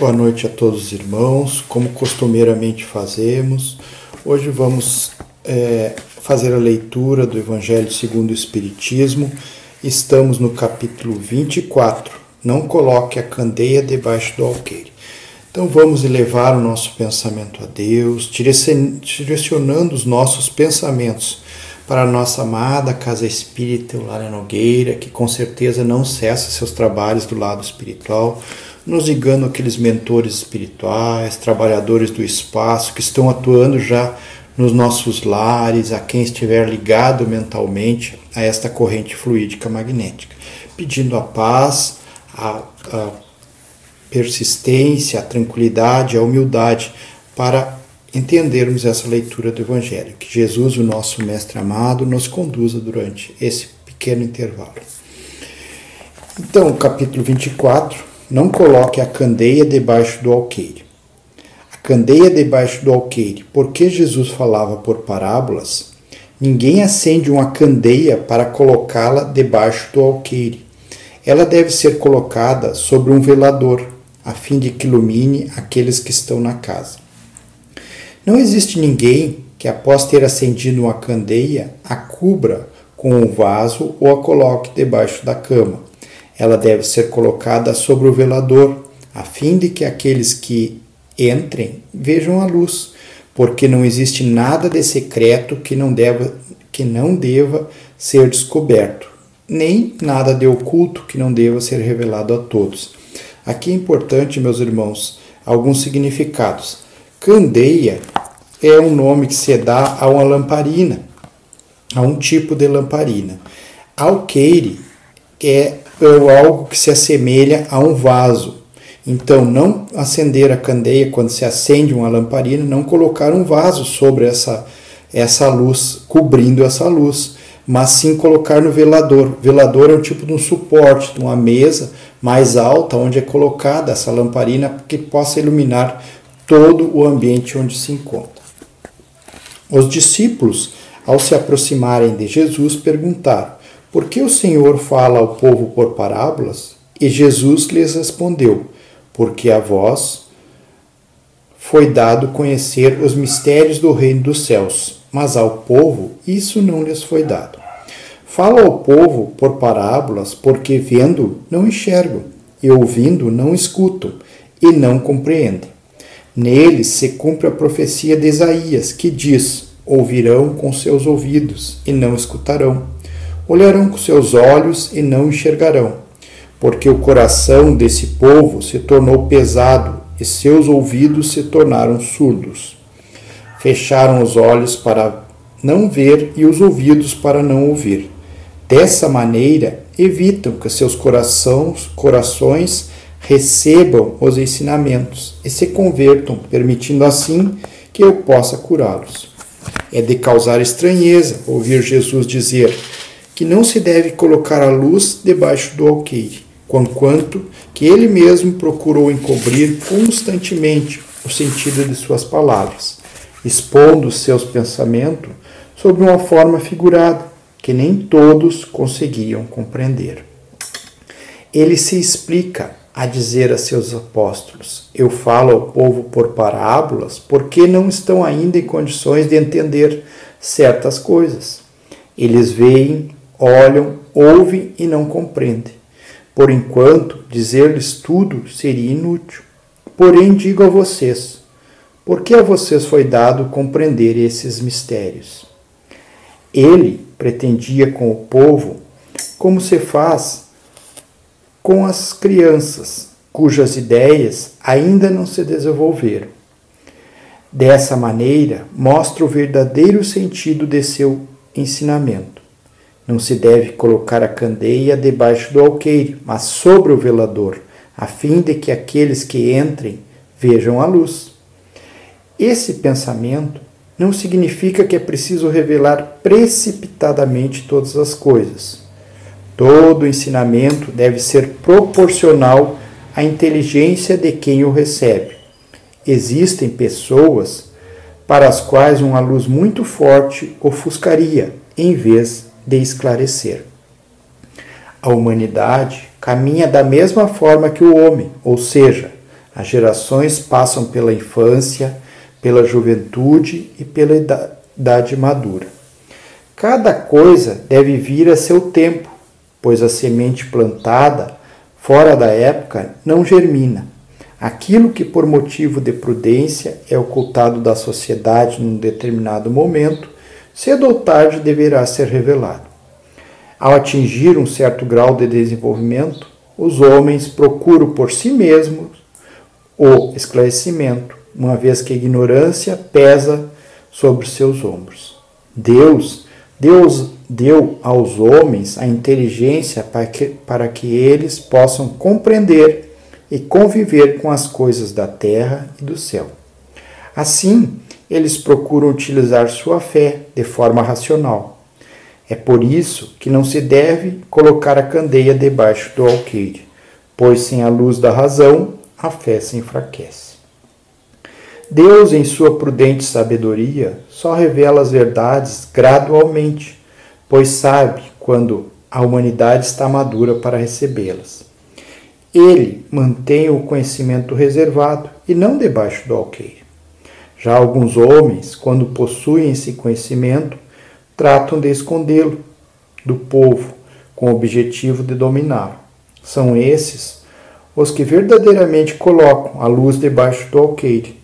Boa noite a todos os irmãos. Como costumeiramente fazemos, hoje vamos é, fazer a leitura do Evangelho segundo o Espiritismo. Estamos no capítulo 24. Não coloque a candeia debaixo do alqueire. Então vamos elevar o nosso pensamento a Deus, direcionando os nossos pensamentos para a nossa amada Casa Espírita Eulália Nogueira, que com certeza não cessa seus trabalhos do lado espiritual nos ligando aqueles mentores espirituais, trabalhadores do espaço que estão atuando já nos nossos lares, a quem estiver ligado mentalmente a esta corrente fluídica magnética, pedindo a paz, a, a persistência, a tranquilidade, a humildade para entendermos essa leitura do Evangelho. Que Jesus, o nosso Mestre amado, nos conduza durante esse pequeno intervalo. Então, o capítulo 24 não coloque a candeia debaixo do alqueire. A candeia debaixo do alqueire, porque Jesus falava por parábolas, ninguém acende uma candeia para colocá-la debaixo do alqueire. Ela deve ser colocada sobre um velador, a fim de que ilumine aqueles que estão na casa. Não existe ninguém que, após ter acendido uma candeia, a cubra com um vaso ou a coloque debaixo da cama ela deve ser colocada sobre o velador, a fim de que aqueles que entrem vejam a luz, porque não existe nada de secreto que não deva, que não deva ser descoberto, nem nada de oculto que não deva ser revelado a todos. Aqui é importante, meus irmãos, alguns significados. Candeia é um nome que se dá a uma lamparina, a um tipo de lamparina. Alqueire é ou algo que se assemelha a um vaso. Então, não acender a candeia quando se acende uma lamparina, não colocar um vaso sobre essa, essa luz, cobrindo essa luz, mas sim colocar no velador. Velador é um tipo de um suporte, de uma mesa mais alta, onde é colocada essa lamparina que possa iluminar todo o ambiente onde se encontra. Os discípulos, ao se aproximarem de Jesus, perguntaram: por que o Senhor fala ao povo por parábolas? E Jesus lhes respondeu: Porque a vós foi dado conhecer os mistérios do reino dos céus, mas ao povo isso não lhes foi dado. Fala ao povo por parábolas, porque vendo não enxergam, e ouvindo não escutam, e não compreendem. Neles se cumpre a profecia de Isaías, que diz: Ouvirão com seus ouvidos e não escutarão olharão com seus olhos e não enxergarão, porque o coração desse povo se tornou pesado e seus ouvidos se tornaram surdos. Fecharam os olhos para não ver e os ouvidos para não ouvir. Dessa maneira, evitam que seus corações, corações recebam os ensinamentos e se convertam, permitindo assim que eu possa curá-los. É de causar estranheza ouvir Jesus dizer: que não se deve colocar a luz debaixo do alqueire, quanto que ele mesmo procurou encobrir constantemente o sentido de suas palavras, expondo seus pensamentos sob uma forma figurada que nem todos conseguiam compreender. Ele se explica a dizer a seus apóstolos: Eu falo ao povo por parábolas porque não estão ainda em condições de entender certas coisas. Eles veem olham, ouvem e não compreendem. Por enquanto, dizer-lhes tudo seria inútil. Porém, digo a vocês, porque a vocês foi dado compreender esses mistérios. Ele pretendia com o povo como se faz com as crianças, cujas ideias ainda não se desenvolveram. Dessa maneira, mostra o verdadeiro sentido de seu ensinamento. Não se deve colocar a candeia debaixo do alqueire, mas sobre o velador, a fim de que aqueles que entrem vejam a luz. Esse pensamento não significa que é preciso revelar precipitadamente todas as coisas. Todo ensinamento deve ser proporcional à inteligência de quem o recebe. Existem pessoas para as quais uma luz muito forte ofuscaria, em vez de esclarecer. A humanidade caminha da mesma forma que o homem, ou seja, As gerações passam pela infância, pela juventude e pela idade madura. Cada coisa deve vir a seu tempo, pois a semente plantada fora da época não germina. Aquilo que por motivo de prudência é ocultado da sociedade num determinado momento, cedo ou tarde deverá ser revelado. Ao atingir um certo grau de desenvolvimento, os homens procuram por si mesmos o esclarecimento, uma vez que a ignorância pesa sobre seus ombros. Deus, Deus deu aos homens a inteligência para que, para que eles possam compreender e conviver com as coisas da terra e do céu. Assim, eles procuram utilizar sua fé de forma racional. É por isso que não se deve colocar a candeia debaixo do alqueire, pois sem a luz da razão a fé se enfraquece. Deus, em sua prudente sabedoria, só revela as verdades gradualmente, pois sabe quando a humanidade está madura para recebê-las. Ele mantém o conhecimento reservado e não debaixo do alqueire. Já alguns homens, quando possuem esse conhecimento, tratam de escondê-lo do povo com o objetivo de dominá-lo. São esses os que verdadeiramente colocam a luz debaixo do alqueire.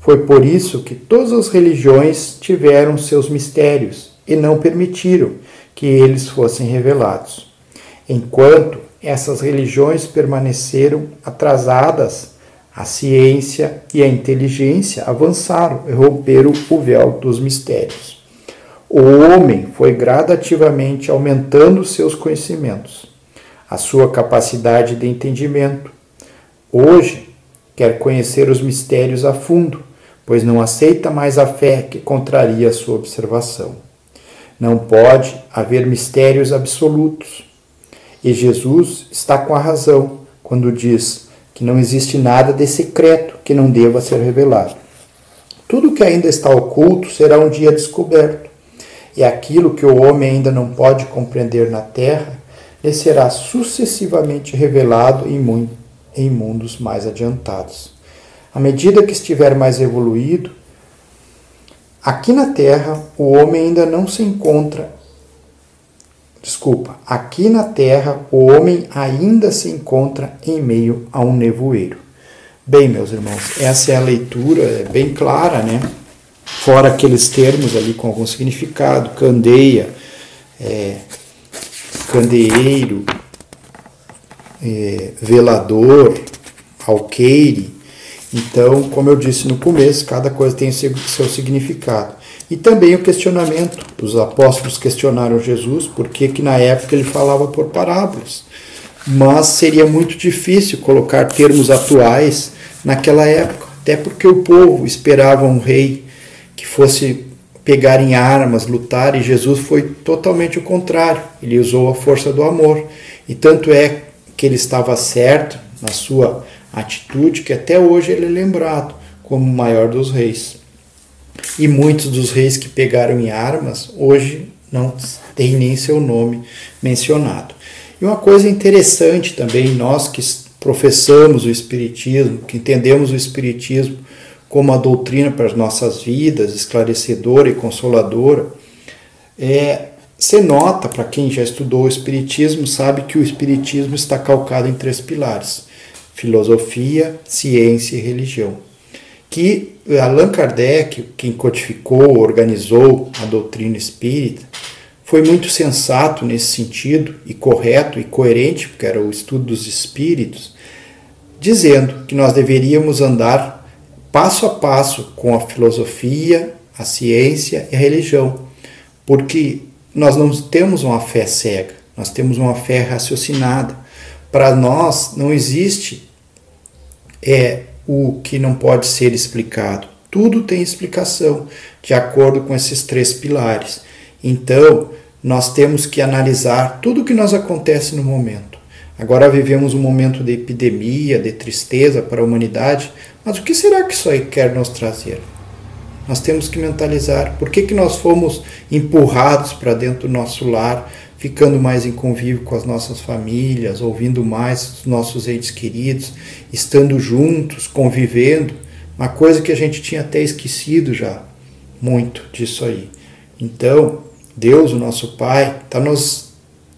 Foi por isso que todas as religiões tiveram seus mistérios e não permitiram que eles fossem revelados. Enquanto essas religiões permaneceram atrasadas, a ciência e a inteligência avançaram e romperam o véu dos mistérios. O homem foi gradativamente aumentando seus conhecimentos a sua capacidade de entendimento. Hoje, quer conhecer os mistérios a fundo, pois não aceita mais a fé que contraria sua observação. Não pode haver mistérios absolutos. E Jesus está com a razão quando diz que não existe nada de secreto que não deva ser revelado. Tudo que ainda está oculto será um dia descoberto, e aquilo que o homem ainda não pode compreender na terra lhe será sucessivamente revelado em, em mundos mais adiantados. À medida que estiver mais evoluído, aqui na Terra o homem ainda não se encontra. Desculpa, aqui na Terra o homem ainda se encontra em meio a um nevoeiro. Bem, meus irmãos, essa é a leitura, é bem clara, né? Fora aqueles termos ali com algum significado, candeia, é, candeeiro, é, velador, alqueire. Então, como eu disse no começo, cada coisa tem seu, significado. E também o questionamento. Os apóstolos questionaram Jesus por que, que na época ele falava por parábolas. Mas seria muito difícil colocar termos atuais naquela época, até porque o povo esperava um rei que fosse pegar em armas, lutar, e Jesus foi totalmente o contrário. Ele usou a força do amor. E tanto é que ele estava certo na sua atitude que até hoje ele é lembrado como o maior dos reis. E muitos dos reis que pegaram em armas hoje não têm nem seu nome mencionado. E uma coisa interessante também, nós que professamos o Espiritismo, que entendemos o Espiritismo como a doutrina para as nossas vidas, esclarecedora e consoladora, é, se nota, para quem já estudou o Espiritismo, sabe que o Espiritismo está calcado em três pilares: filosofia, ciência e religião. Que Allan Kardec, quem codificou, organizou a doutrina espírita, foi muito sensato nesse sentido, e correto e coerente, porque era o estudo dos espíritos, dizendo que nós deveríamos andar passo a passo com a filosofia, a ciência e a religião, porque nós não temos uma fé cega, nós temos uma fé raciocinada. Para nós não existe é o que não pode ser explicado. Tudo tem explicação de acordo com esses três pilares. Então, nós temos que analisar tudo o que nos acontece no momento. Agora vivemos um momento de epidemia, de tristeza para a humanidade, mas o que será que isso aí quer nos trazer? Nós temos que mentalizar por que, que nós fomos empurrados para dentro do nosso lar, ficando mais em convívio com as nossas famílias, ouvindo mais os nossos entes queridos, estando juntos, convivendo, uma coisa que a gente tinha até esquecido já, muito disso aí. Então, Deus, o nosso Pai, está nos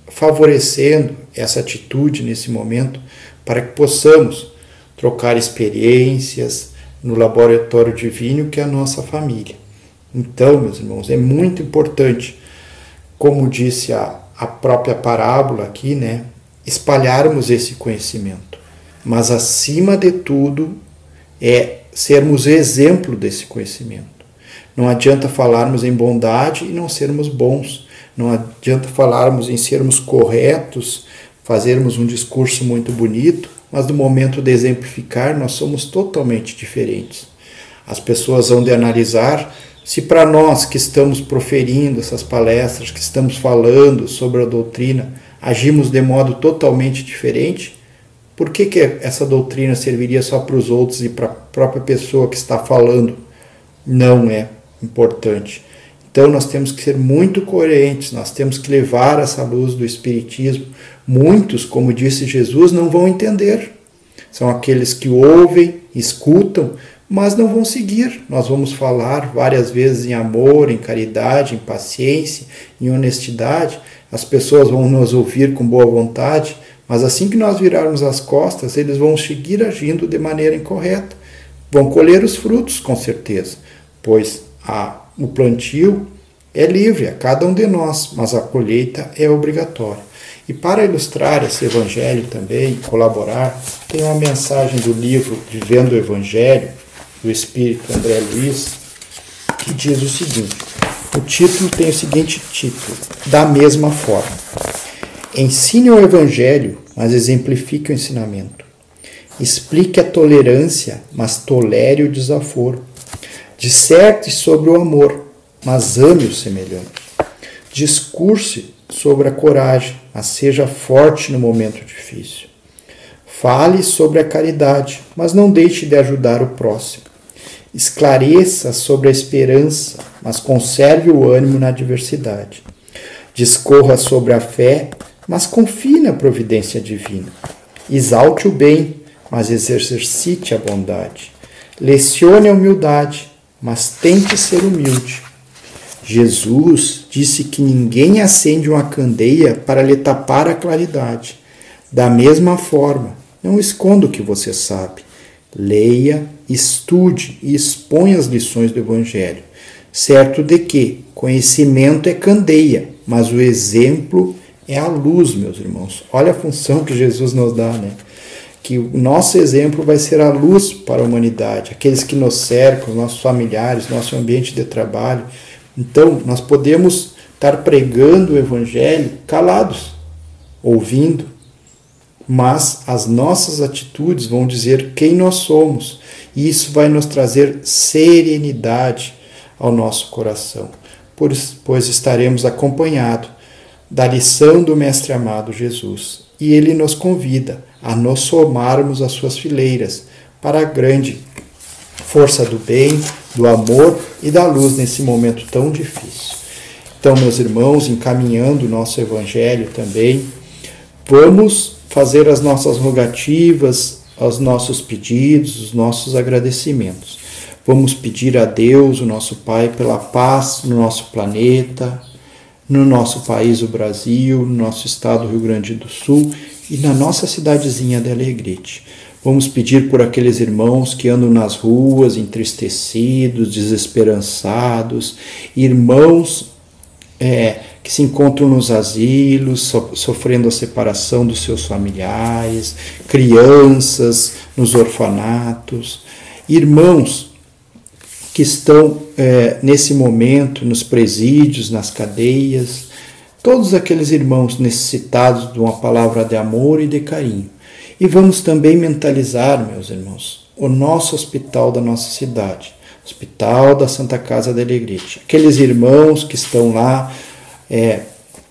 favorecendo essa atitude nesse momento para que possamos trocar experiências no laboratório divino que é a nossa família. Então, meus irmãos, é muito importante, como disse a, a própria parábola aqui, né, espalharmos esse conhecimento. Mas acima de tudo é sermos exemplo desse conhecimento. Não adianta falarmos em bondade e não sermos bons. Não adianta falarmos em sermos corretos, fazermos um discurso muito bonito, mas no momento de exemplificar nós somos totalmente diferentes. As pessoas vão de analisar se para nós que estamos proferindo essas palestras, que estamos falando sobre a doutrina, agimos de modo totalmente diferente, por que, que essa doutrina serviria só para os outros e para a própria pessoa que está falando? Não é importante. Então nós temos que ser muito coerentes, nós temos que levar essa luz do Espiritismo. Muitos, como disse Jesus, não vão entender. São aqueles que ouvem, escutam, mas não vão seguir. Nós vamos falar várias vezes em amor, em caridade, em paciência, em honestidade. As pessoas vão nos ouvir com boa vontade, mas assim que nós virarmos as costas, eles vão seguir agindo de maneira incorreta. Vão colher os frutos, com certeza, pois a, o plantio é livre a cada um de nós, mas a colheita é obrigatória. E para ilustrar esse evangelho também, colaborar, tem uma mensagem do livro Vivendo o Evangelho, do espírito André Luiz, que diz o seguinte: o título tem o seguinte título: Da mesma forma. Ensine o Evangelho, mas exemplifique o ensinamento. Explique a tolerância, mas tolere o desaforo. Disserte sobre o amor, mas ame o semelhante. Discurse sobre a coragem, mas seja forte no momento difícil. Fale sobre a caridade, mas não deixe de ajudar o próximo. Esclareça sobre a esperança, mas conserve o ânimo na adversidade. Discorra sobre a fé, mas confie na providência divina. Exalte o bem, mas exercite a bondade. Lecione a humildade, mas tente ser humilde. Jesus disse que ninguém acende uma candeia para lhe tapar a claridade. Da mesma forma, não esconda o que você sabe. Leia, estude e exponha as lições do Evangelho, certo de que conhecimento é candeia, mas o exemplo é a luz, meus irmãos. Olha a função que Jesus nos dá, né? Que o nosso exemplo vai ser a luz para a humanidade, aqueles que nos cercam, nossos familiares, nosso ambiente de trabalho. Então, nós podemos estar pregando o Evangelho calados, ouvindo, mas as nossas atitudes vão dizer quem nós somos, e isso vai nos trazer serenidade ao nosso coração, pois estaremos acompanhados da lição do Mestre amado Jesus, e ele nos convida a nos somarmos às suas fileiras para a grande força do bem, do amor e da luz nesse momento tão difícil. Então, meus irmãos, encaminhando o nosso evangelho também, vamos fazer as nossas rogativas, os nossos pedidos, os nossos agradecimentos. Vamos pedir a Deus, o nosso Pai, pela paz no nosso planeta, no nosso país, o Brasil, no nosso estado, Rio Grande do Sul e na nossa cidadezinha de Alegrete. Vamos pedir por aqueles irmãos que andam nas ruas entristecidos, desesperançados, irmãos é, que se encontram nos asilos, so, sofrendo a separação dos seus familiares, crianças nos orfanatos, irmãos que estão é, nesse momento nos presídios, nas cadeias, todos aqueles irmãos necessitados de uma palavra de amor e de carinho. E vamos também mentalizar, meus irmãos, o nosso hospital da nossa cidade, Hospital da Santa Casa de Alegrete. Aqueles irmãos que estão lá é,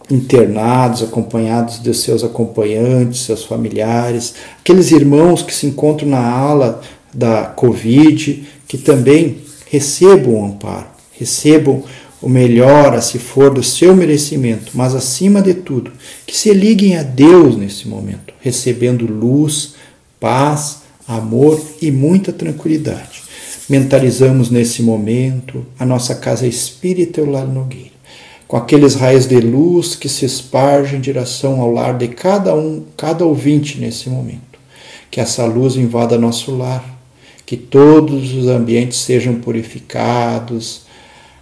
internados, acompanhados de seus acompanhantes, seus familiares, aqueles irmãos que se encontram na ala da Covid, que também recebam o amparo, recebam o melhor, se for do seu merecimento, mas acima de tudo, que se liguem a Deus nesse momento, recebendo luz, paz, amor e muita tranquilidade. Mentalizamos nesse momento a nossa casa espírita o Lar Nogueira, com aqueles raios de luz que se espargem em direção ao lar de cada um, cada ouvinte nesse momento. Que essa luz invada nosso lar, que todos os ambientes sejam purificados,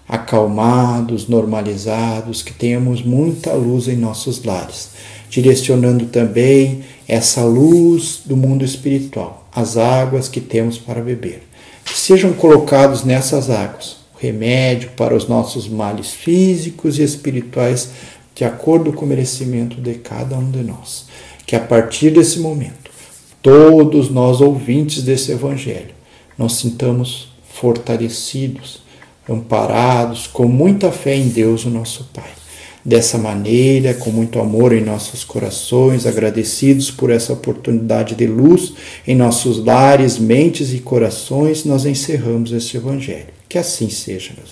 acalmados, normalizados, que tenhamos muita luz em nossos lares, direcionando também essa luz do mundo espiritual, as águas que temos para beber. Que sejam colocados nessas águas remédio para os nossos males físicos e espirituais, de acordo com o merecimento de cada um de nós. Que a partir desse momento, todos nós ouvintes desse Evangelho, nos sintamos fortalecidos amparados, com muita fé em Deus, o nosso Pai. Dessa maneira, com muito amor em nossos corações, agradecidos por essa oportunidade de luz em nossos lares, mentes e corações, nós encerramos este Evangelho. Que assim seja, meus.